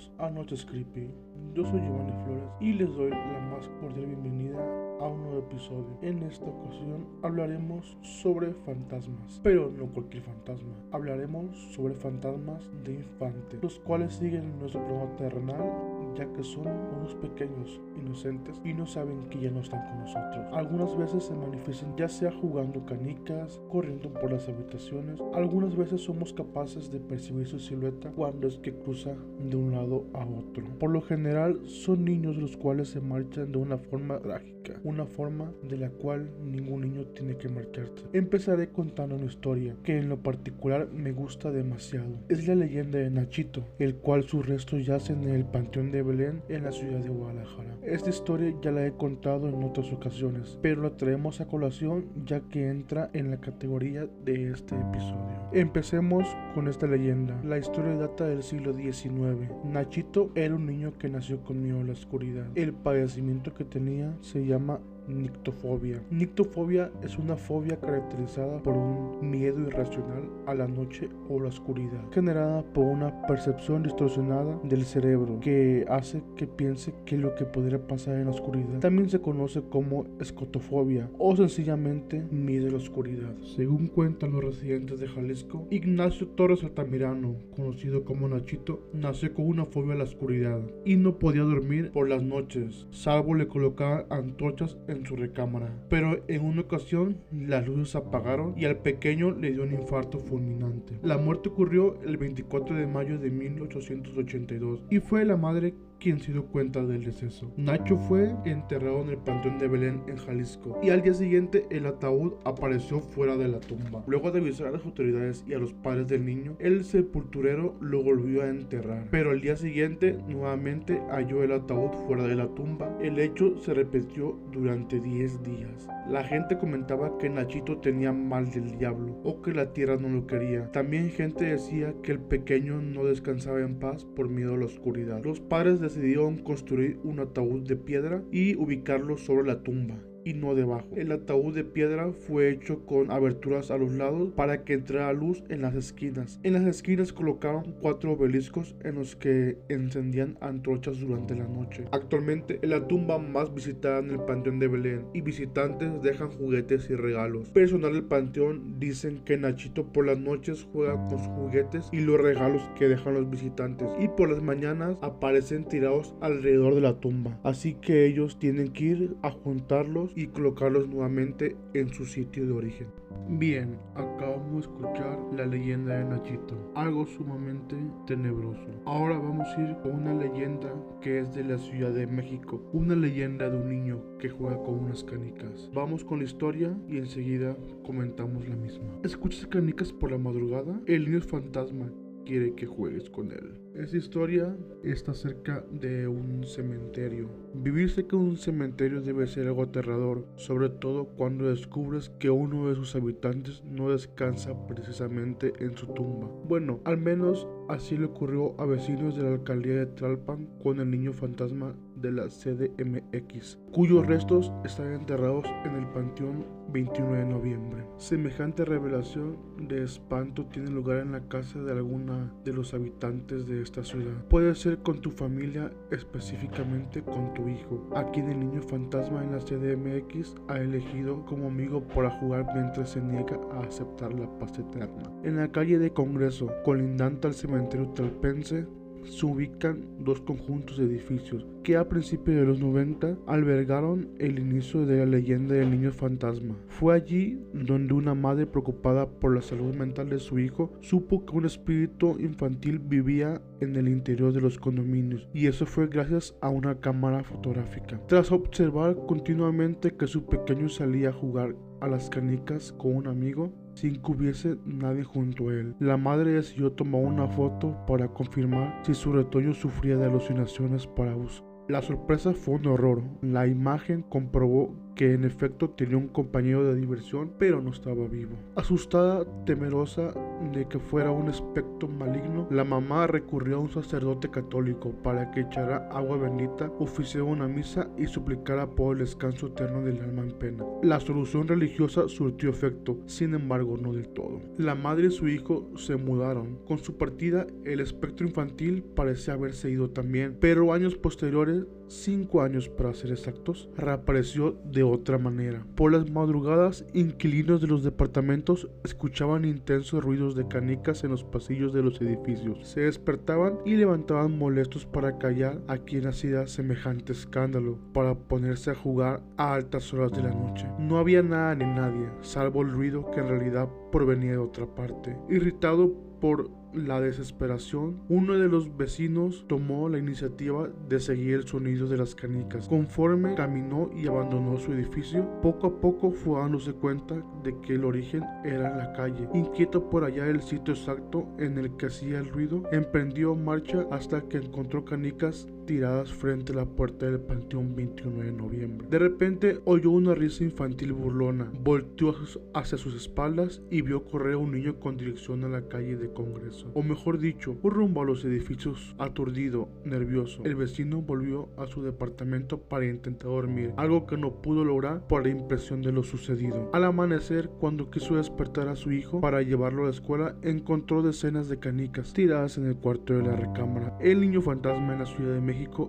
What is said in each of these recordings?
bienvenidos a Noches Creepy. Yo soy Giovanni Flores y les doy la más cordial bienvenida a un nuevo episodio. En esta ocasión hablaremos sobre fantasmas, pero no cualquier fantasma. Hablaremos sobre fantasmas de infantes, los cuales siguen nuestro programa terrenal ya que son unos pequeños inocentes y no saben que ya no están con nosotros. Algunas veces se manifiestan ya sea jugando canicas, corriendo por las habitaciones, algunas veces somos capaces de percibir su silueta cuando es que cruza de un lado a otro. Por lo general son niños los cuales se marchan de una forma trágica, una forma de la cual ningún niño tiene que marcharse. Empezaré contando una historia que en lo particular me gusta demasiado. Es la leyenda de Nachito, el cual sus restos yacen en el panteón de Belén en la ciudad de Guadalajara. Esta historia ya la he contado en otras ocasiones, pero la traemos a colación ya que entra en la categoría de este episodio. Empecemos con esta leyenda. La historia data del siglo XIX. Nachito era un niño que nació con miedo a la oscuridad. El padecimiento que tenía se William nictofobia. Nictofobia es una fobia caracterizada por un miedo irracional a la noche o la oscuridad, generada por una percepción distorsionada del cerebro que hace que piense que lo que podría pasar en la oscuridad también se conoce como escotofobia o sencillamente miedo a la oscuridad. Según cuentan los residentes de Jalisco, Ignacio Torres Altamirano, conocido como Nachito, nació con una fobia a la oscuridad y no podía dormir por las noches, salvo le colocaban antorchas en su recámara. Pero en una ocasión las luces se apagaron y al pequeño le dio un infarto fulminante. La muerte ocurrió el 24 de mayo de 1882 y fue la madre quien se dio cuenta del deceso. Nacho fue enterrado en el Panteón de Belén en Jalisco y al día siguiente el ataúd apareció fuera de la tumba. Luego de avisar a las autoridades y a los padres del niño, el sepulturero lo volvió a enterrar. Pero al día siguiente nuevamente halló el ataúd fuera de la tumba. El hecho se repitió durante 10 días. La gente comentaba que Nachito tenía mal del diablo o que la tierra no lo quería. También gente decía que el pequeño no descansaba en paz por miedo a la oscuridad. Los padres decidieron construir un ataúd de piedra y ubicarlo sobre la tumba y no debajo. El ataúd de piedra fue hecho con aberturas a los lados para que entrara luz en las esquinas. En las esquinas colocaron cuatro obeliscos en los que encendían antorchas durante la noche. Actualmente es la tumba más visitada en el Panteón de Belén y visitantes dejan juguetes y regalos. Personal del panteón dicen que Nachito por las noches juega con sus juguetes y los regalos que dejan los visitantes y por las mañanas aparecen tirados alrededor de la tumba. Así que ellos tienen que ir a juntarlos y colocarlos nuevamente en su sitio de origen. Bien, acabamos de escuchar la leyenda de Nachito, algo sumamente tenebroso. Ahora vamos a ir con una leyenda que es de la Ciudad de México, una leyenda de un niño que juega con unas canicas. Vamos con la historia y enseguida comentamos la misma. ¿Escuchas canicas por la madrugada? El niño es fantasma quiere que juegues con él. Esta historia está cerca de un cementerio. Vivir cerca de un cementerio debe ser algo aterrador, sobre todo cuando descubres que uno de sus habitantes no descansa precisamente en su tumba. Bueno, al menos así le ocurrió a vecinos de la alcaldía de Tlalpan con el niño fantasma de la CDMX, cuyos restos están enterrados en el panteón 21 de noviembre. Semejante revelación de espanto tiene lugar en la casa de alguna de los habitantes de esta ciudad. Puede ser con tu familia, específicamente con tu hijo, a quien el niño fantasma en la CDMX ha elegido como amigo para jugar mientras se niega a aceptar la paz eterna. En la calle de Congreso, colindante al cementerio talpense, se ubican dos conjuntos de edificios que a principios de los 90 albergaron el inicio de la leyenda del niño fantasma. Fue allí donde una madre preocupada por la salud mental de su hijo supo que un espíritu infantil vivía en el interior de los condominios y eso fue gracias a una cámara fotográfica. Tras observar continuamente que su pequeño salía a jugar a las canicas con un amigo sin que hubiese nadie junto a él. La madre decidió tomar una foto para confirmar si su retoño sufría de alucinaciones para uso. La sorpresa fue un horror. La imagen comprobó que en efecto tenía un compañero de diversión, pero no estaba vivo. Asustada, temerosa de que fuera un espectro maligno, la mamá recurrió a un sacerdote católico para que echara agua bendita, oficiara una misa y suplicara por el descanso eterno del alma en pena. La solución religiosa surtió efecto, sin embargo no del todo. La madre y su hijo se mudaron. Con su partida, el espectro infantil parece haberse ido también, pero años posteriores cinco años para ser exactos, reapareció de otra manera. Por las madrugadas, inquilinos de los departamentos escuchaban intensos ruidos de canicas en los pasillos de los edificios. Se despertaban y levantaban molestos para callar a quien hacía semejante escándalo, para ponerse a jugar a altas horas de la noche. No había nada ni nadie, salvo el ruido que en realidad provenía de otra parte. Irritado por la desesperación, uno de los vecinos tomó la iniciativa de seguir el sonido de las canicas. Conforme caminó y abandonó su edificio, poco a poco fue dándose cuenta de que el origen era la calle. Inquieto por allá el sitio exacto en el que hacía el ruido, emprendió marcha hasta que encontró canicas tiradas frente a la puerta del Panteón 21 de noviembre. De repente oyó una risa infantil burlona, volteó hacia sus espaldas y vio correr a un niño con dirección a la calle de Congreso o mejor dicho, un rumbo a los edificios, aturdido, nervioso. El vecino volvió a su departamento para intentar dormir, algo que no pudo lograr por la impresión de lo sucedido. Al amanecer, cuando quiso despertar a su hijo para llevarlo a la escuela, encontró decenas de canicas tiradas en el cuarto de la recámara. El niño fantasma en la Ciudad de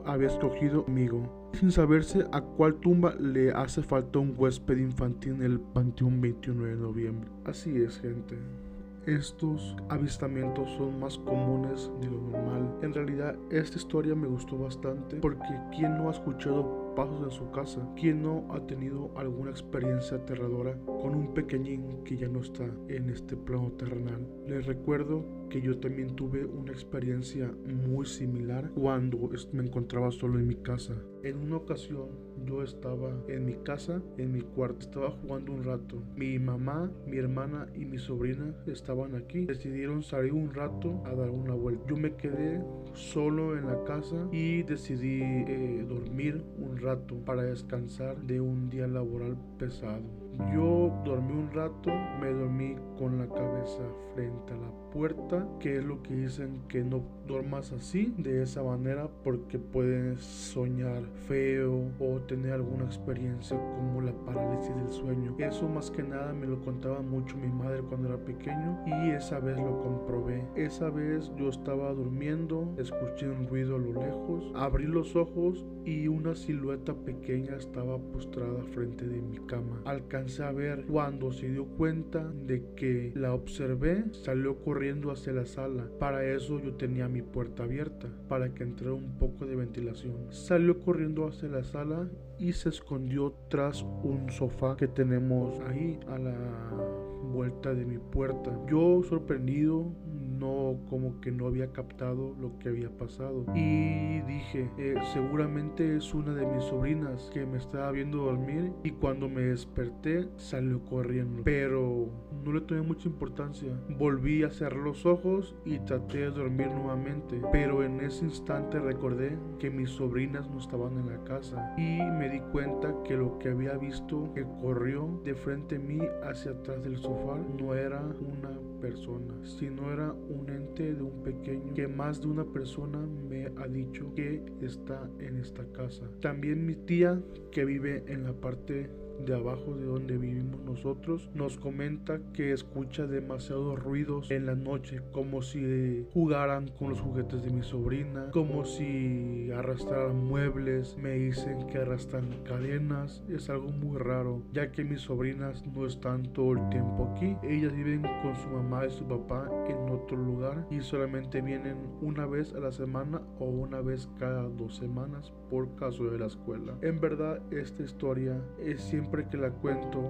había escogido amigo sin saberse a cuál tumba le hace falta un huésped infantil en el Panteón 21 de noviembre. Así es, gente estos avistamientos son más comunes de lo normal. En realidad, esta historia me gustó bastante porque ¿quién no ha escuchado pasos en su casa? ¿Quién no ha tenido alguna experiencia aterradora con un pequeñín que ya no está en este plano terrenal? Les recuerdo que yo también tuve una experiencia muy similar cuando me encontraba solo en mi casa. En una ocasión yo estaba en mi casa, en mi cuarto, estaba jugando un rato. Mi mamá, mi hermana y mi sobrina estaban aquí. Decidieron salir un rato a dar una vuelta. Yo me quedé solo en la casa y decidí eh, dormir un rato para descansar de un día laboral pesado. Yo dormí un rato, me dormí con la cabeza frente que es lo que dicen que no duermas así, de esa manera, porque puedes soñar feo o tener alguna experiencia como la parálisis del sueño. Eso más que nada me lo contaba mucho mi madre cuando era pequeño y esa vez lo comprobé. Esa vez yo estaba durmiendo, escuché un ruido a lo lejos, abrí los ojos y una silueta pequeña estaba postrada frente de mi cama. Alcancé a ver cuando se dio cuenta de que la observé, salió corriendo hacia la sala. Para eso yo tenía mi puerta abierta, para que entrara un poco de ventilación. Salió corriendo hacia la sala y se escondió tras un sofá que tenemos ahí a la vuelta de mi puerta. Yo sorprendido no como que no había captado lo que había pasado. Y dije eh, seguramente es una de mis sobrinas que me estaba viendo dormir y cuando me desperté salió corriendo. Pero no le tomé mucha importancia. Volví a cerrar los ojos y traté de dormir nuevamente pero en ese instante recordé que mis sobrinas no estaban en la casa y me di cuenta que lo que había visto que corrió de frente a mí hacia atrás del sofá no era una persona sino era un ente de un pequeño que más de una persona me ha dicho que está en esta casa. También mi tía que vive en la parte de abajo de donde vivimos nosotros, nos comenta que escucha demasiados ruidos en la noche, como si jugaran con los juguetes de mi sobrina, como si arrastraran muebles, me dicen que arrastran cadenas, es algo muy raro, ya que mis sobrinas no están todo el tiempo aquí, ellas viven con su mamá y su papá en otro lugar y solamente vienen una vez a la semana o una vez cada dos semanas por caso de la escuela. En verdad, esta historia es siempre siempre que la cuento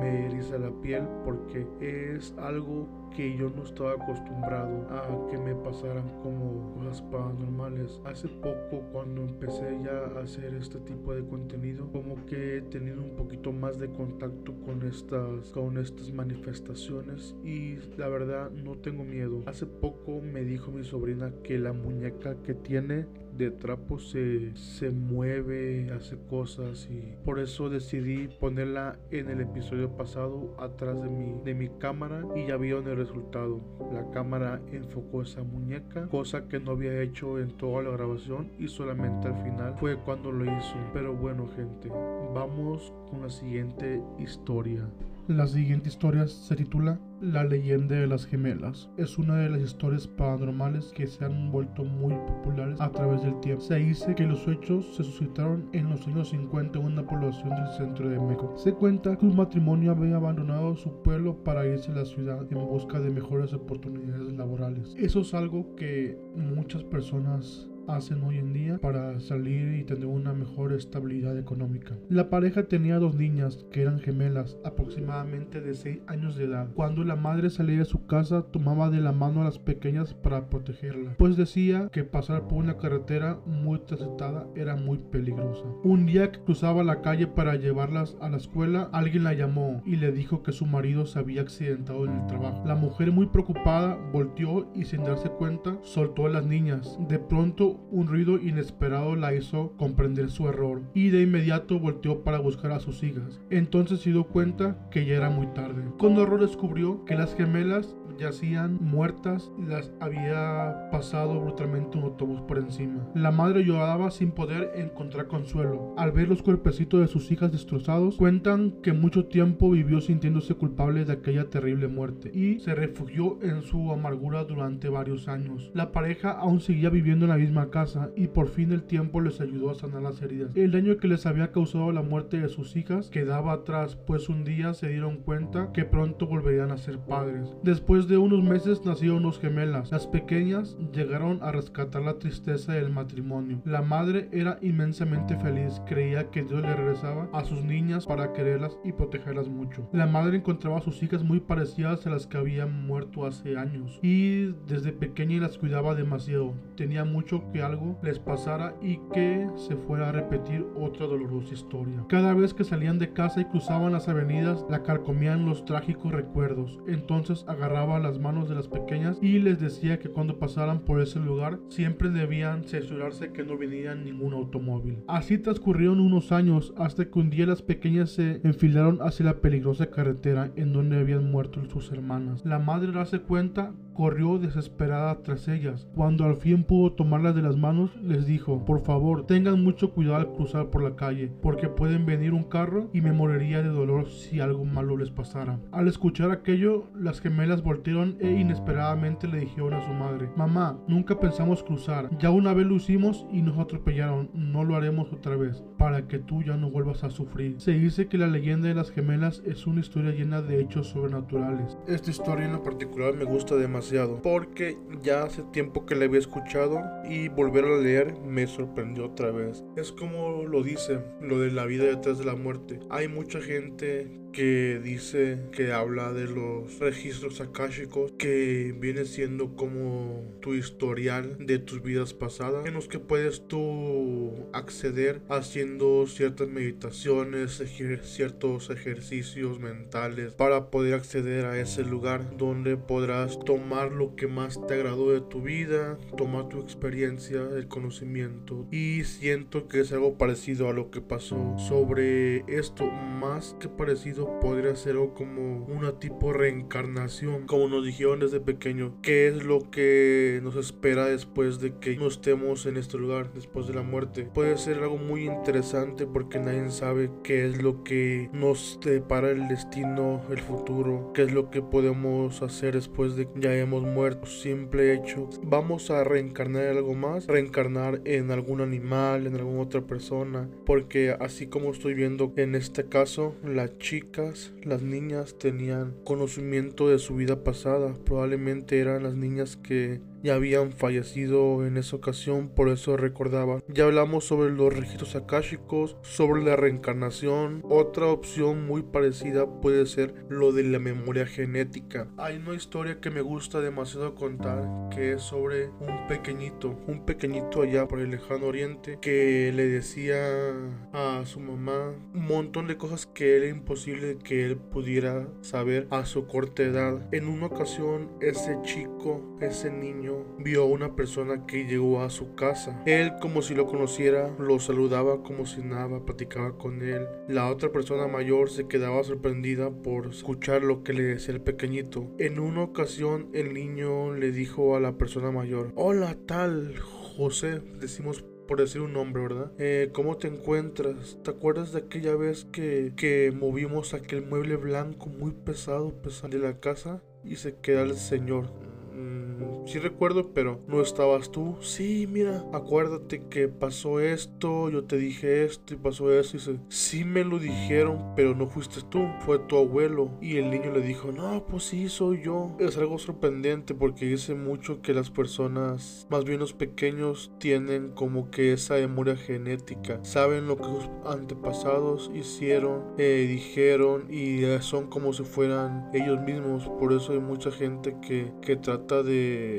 me eriza la piel porque es algo que yo no estaba acostumbrado a que me pasaran como cosas paranormales. Hace poco cuando empecé ya a hacer este tipo de contenido, como que he tenido un poquito más de contacto con estas con estas manifestaciones y la verdad no tengo miedo. Hace poco me dijo mi sobrina que la muñeca que tiene de trapo se, se mueve, hace cosas y por eso decidí ponerla en el episodio pasado atrás de mi, de mi cámara y ya vieron el resultado. La cámara enfocó esa muñeca, cosa que no había hecho en toda la grabación y solamente al final fue cuando lo hizo. Pero bueno gente, vamos con la siguiente historia. La siguiente historia se titula La leyenda de las gemelas. Es una de las historias paranormales que se han vuelto muy populares a través del tiempo. Se dice que los hechos se suscitaron en los años 50 en una población del centro de México. Se cuenta que un matrimonio había abandonado su pueblo para irse a la ciudad en busca de mejores oportunidades laborales. Eso es algo que muchas personas hacen hoy en día para salir y tener una mejor estabilidad económica. La pareja tenía dos niñas que eran gemelas, aproximadamente de 6 años de edad. Cuando la madre salía de su casa, tomaba de la mano a las pequeñas para protegerlas, pues decía que pasar por una carretera muy transitada era muy peligrosa. Un día que cruzaba la calle para llevarlas a la escuela, alguien la llamó y le dijo que su marido se había accidentado en el trabajo. La mujer muy preocupada volteó y sin darse cuenta soltó a las niñas. De pronto un ruido inesperado la hizo comprender su error y de inmediato volteó para buscar a sus hijas. Entonces se dio cuenta que ya era muy tarde. Con horror descubrió que las gemelas yacían muertas y las había pasado brutalmente un autobús por encima. La madre lloraba sin poder encontrar consuelo. Al ver los cuerpecitos de sus hijas destrozados, cuentan que mucho tiempo vivió sintiéndose culpable de aquella terrible muerte y se refugió en su amargura durante varios años. La pareja aún seguía viviendo en la misma casa y por fin el tiempo les ayudó a sanar las heridas. El daño que les había causado la muerte de sus hijas quedaba atrás, pues un día se dieron cuenta que pronto volverían a ser padres. Después de unos meses nacieron dos gemelas. Las pequeñas llegaron a rescatar la tristeza del matrimonio. La madre era inmensamente feliz, creía que Dios le regresaba a sus niñas para quererlas y protegerlas mucho. La madre encontraba a sus hijas muy parecidas a las que habían muerto hace años y desde pequeña las cuidaba demasiado. Tenía mucho que algo les pasara y que se fuera a repetir otra dolorosa historia. Cada vez que salían de casa y cruzaban las avenidas, la carcomían los trágicos recuerdos. Entonces agarraba las manos de las pequeñas y les decía que cuando pasaran por ese lugar siempre debían censurarse que no venía ningún automóvil. Así transcurrieron unos años hasta que un día las pequeñas se enfilaron hacia la peligrosa carretera en donde habían muerto sus hermanas. La madre darse cuenta corrió desesperada tras ellas. Cuando al fin pudo tomarlas de las manos, les dijo, por favor, tengan mucho cuidado al cruzar por la calle, porque pueden venir un carro y me moriría de dolor si algo malo les pasara. Al escuchar aquello, las gemelas voltearon e inesperadamente le dijeron a su madre, mamá, nunca pensamos cruzar, ya una vez lo hicimos y nos atropellaron, no lo haremos otra vez, para que tú ya no vuelvas a sufrir. Se dice que la leyenda de las gemelas es una historia llena de hechos sobrenaturales. Esta historia en lo particular me gusta demasiado porque ya hace tiempo que la había escuchado y volver a leer me sorprendió otra vez. Es como lo dice, lo de la vida detrás de la muerte. Hay mucha gente que dice que habla de los registros akáshicos que viene siendo como tu historial de tus vidas pasadas en los que puedes tú acceder haciendo ciertas meditaciones, ciertos ejercicios mentales para poder acceder a ese lugar donde podrás tomar lo que más te agradó de tu vida, tomar tu experiencia, el conocimiento. Y siento que es algo parecido a lo que pasó sobre esto más que parecido podría ser como una tipo reencarnación, como nos dijeron desde pequeño, qué es lo que nos espera después de que no estemos en este lugar, después de la muerte. Puede ser algo muy interesante porque nadie sabe qué es lo que nos depara el destino, el futuro, qué es lo que podemos hacer después de que ya hemos muerto. Simple hecho, vamos a reencarnar en algo más, reencarnar en algún animal, en alguna otra persona, porque así como estoy viendo en este caso, la chica las niñas tenían conocimiento de su vida pasada. Probablemente eran las niñas que ya habían fallecido en esa ocasión, por eso recordaba. Ya hablamos sobre los registros akáshicos, sobre la reencarnación. Otra opción muy parecida puede ser lo de la memoria genética. Hay una historia que me gusta demasiado contar, que es sobre un pequeñito, un pequeñito allá por el lejano oriente, que le decía a su mamá un montón de cosas que era imposible que él pudiera saber a su corta edad. En una ocasión, ese chico, ese niño, vio a una persona que llegó a su casa. Él, como si lo conociera, lo saludaba como si nada, platicaba con él. La otra persona mayor se quedaba sorprendida por escuchar lo que le decía el pequeñito. En una ocasión, el niño le dijo a la persona mayor, Hola tal, José, decimos por decir un nombre, ¿verdad? Eh, ¿Cómo te encuentras? ¿Te acuerdas de aquella vez que, que movimos aquel mueble blanco muy pesado, pesado de la casa? Y se queda el señor. Sí recuerdo, pero no estabas tú. Sí, mira, acuérdate que pasó esto, yo te dije esto y pasó eso. Y dice, sí me lo dijeron, pero no fuiste tú, fue tu abuelo. Y el niño le dijo, no, pues sí, soy yo. Es algo sorprendente porque dice mucho que las personas, más bien los pequeños, tienen como que esa memoria genética. Saben lo que sus antepasados hicieron, eh, dijeron y son como si fueran ellos mismos. Por eso hay mucha gente que, que trata de,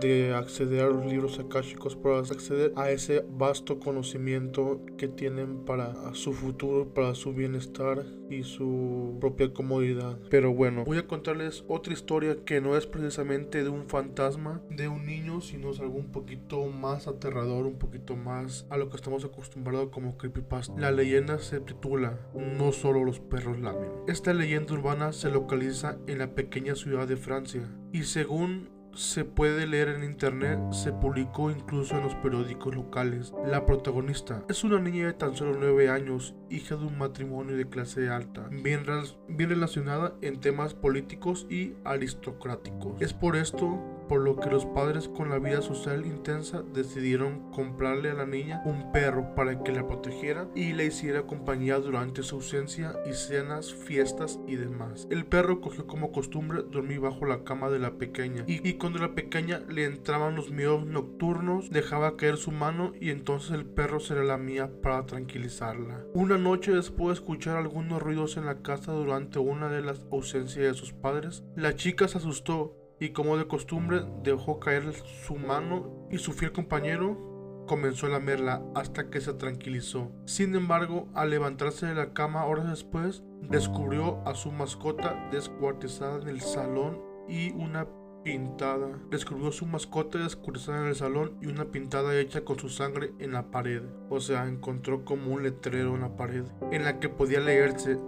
de acceder a los libros akáshicos para acceder a ese vasto conocimiento que tienen para su futuro, para su bienestar y su propia comodidad. Pero bueno, voy a contarles otra historia que no es precisamente de un fantasma, de un niño, sino es algo un poquito más aterrador, un poquito más a lo que estamos acostumbrados como creepypasta. La leyenda se titula No solo los perros lamen. Esta leyenda urbana se localiza en la pequeña ciudad de Francia y según se puede leer en internet, se publicó incluso en los periódicos locales. La protagonista es una niña de tan solo 9 años, hija de un matrimonio de clase alta, bien, bien relacionada en temas políticos y aristocráticos. Es por esto por lo que los padres con la vida social intensa decidieron comprarle a la niña un perro para que la protegiera y le hiciera compañía durante su ausencia cenas, fiestas y demás. El perro cogió como costumbre dormir bajo la cama de la pequeña y, y cuando la pequeña le entraban los miedos nocturnos dejaba caer su mano y entonces el perro se la lamía para tranquilizarla. Una noche después de escuchar algunos ruidos en la casa durante una de las ausencias de sus padres, la chica se asustó y como de costumbre dejó caer su mano y su fiel compañero comenzó a lamerla hasta que se tranquilizó. Sin embargo, al levantarse de la cama horas después, descubrió a su mascota descuartizada en el salón y una pintada. Descubrió su mascota descuartizada en el salón y una pintada hecha con su sangre en la pared. O sea, encontró como un letrero en la pared en la que podía leerse,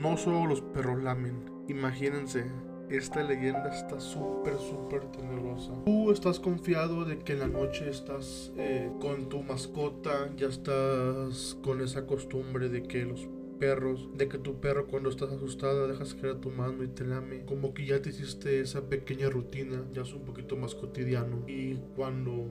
no solo los perros lamen. Imagínense, esta leyenda está súper, súper tenebrosa. Tú estás confiado de que en la noche estás eh, con tu mascota, ya estás con esa costumbre de que los perros, de que tu perro cuando estás asustada dejas caer tu mano y te lame, como que ya te hiciste esa pequeña rutina, ya es un poquito más cotidiano. Y cuando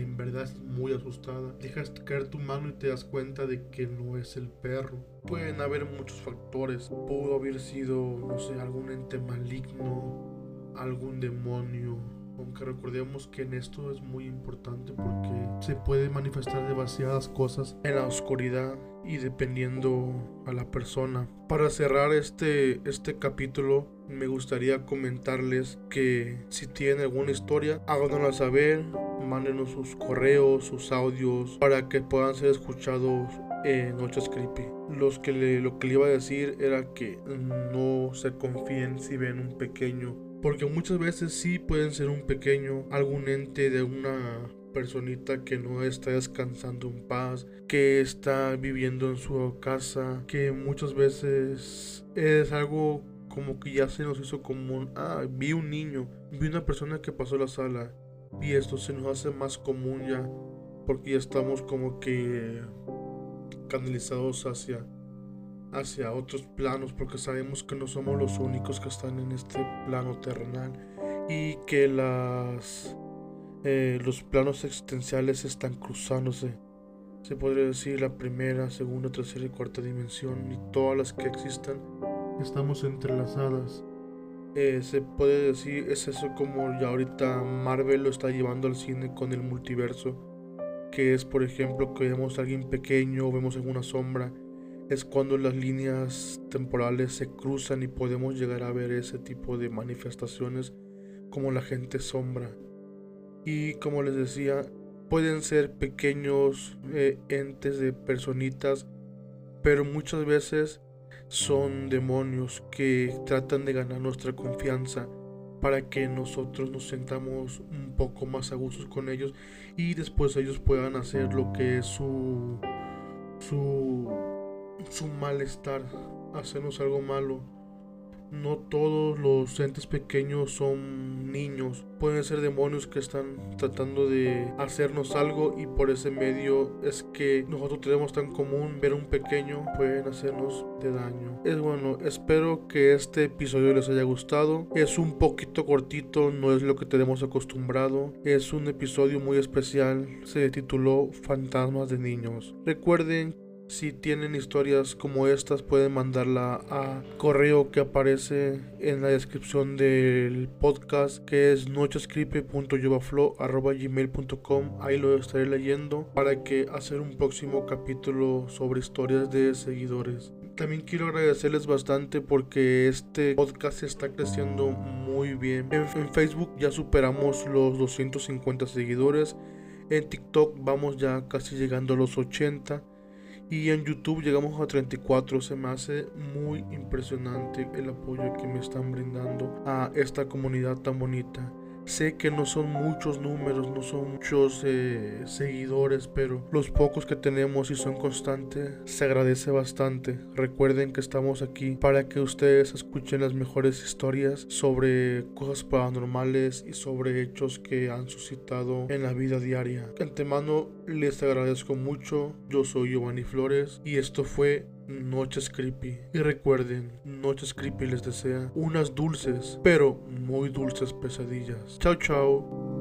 en verdad es muy asustada. Dejas caer tu mano y te das cuenta de que no es el perro. Pueden haber muchos factores. Pudo haber sido, no sé, algún ente maligno, algún demonio. Aunque recordemos que en esto es muy importante porque se puede manifestar demasiadas cosas en la oscuridad y dependiendo a la persona. Para cerrar este, este capítulo, me gustaría comentarles que si tienen alguna historia, háganosla saber mándenos sus correos, sus audios, para que puedan ser escuchados en Noches Creepy. Los que lo que le iba a decir era que no se confíen si ven un pequeño, porque muchas veces sí pueden ser un pequeño, algún ente de una personita que no está descansando en paz, que está viviendo en su casa, que muchas veces es algo como que ya se nos hizo común. Ah, vi un niño, vi una persona que pasó la sala y esto se nos hace más común ya porque ya estamos como que canalizados hacia hacia otros planos porque sabemos que no somos los únicos que están en este plano terrenal y que las eh, los planos existenciales están cruzándose. Se podría decir la primera, segunda, tercera y cuarta dimensión y todas las que existan estamos entrelazadas eh, se puede decir, es eso como ya ahorita Marvel lo está llevando al cine con el multiverso, que es por ejemplo que vemos a alguien pequeño o vemos alguna sombra, es cuando las líneas temporales se cruzan y podemos llegar a ver ese tipo de manifestaciones como la gente sombra. Y como les decía, pueden ser pequeños eh, entes de personitas, pero muchas veces son demonios que tratan de ganar nuestra confianza para que nosotros nos sentamos un poco más a gusto con ellos y después ellos puedan hacer lo que es su su su malestar, hacernos algo malo no todos los entes pequeños son niños. Pueden ser demonios que están tratando de hacernos algo y por ese medio es que nosotros tenemos tan común ver un pequeño pueden hacernos de daño. Es bueno, espero que este episodio les haya gustado. Es un poquito cortito, no es lo que tenemos acostumbrado. Es un episodio muy especial. Se tituló Fantasmas de Niños. Recuerden si tienen historias como estas pueden mandarla a correo que aparece en la descripción del podcast que es nochescripe.yovaflow.gmail.com Ahí lo estaré leyendo para que hacer un próximo capítulo sobre historias de seguidores. También quiero agradecerles bastante porque este podcast está creciendo muy bien. En, en Facebook ya superamos los 250 seguidores. En TikTok vamos ya casi llegando a los 80 y en YouTube llegamos a 34. Se me hace muy impresionante el apoyo que me están brindando a esta comunidad tan bonita. Sé que no son muchos números, no son muchos eh, seguidores, pero los pocos que tenemos y son constantes se agradece bastante. Recuerden que estamos aquí para que ustedes escuchen las mejores historias sobre cosas paranormales y sobre hechos que han suscitado en la vida diaria. De antemano les agradezco mucho. Yo soy Giovanni Flores y esto fue Noches Creepy. Y recuerden, Noches Creepy les desea unas dulces, pero muy dulces pesadillas. Chao, chao.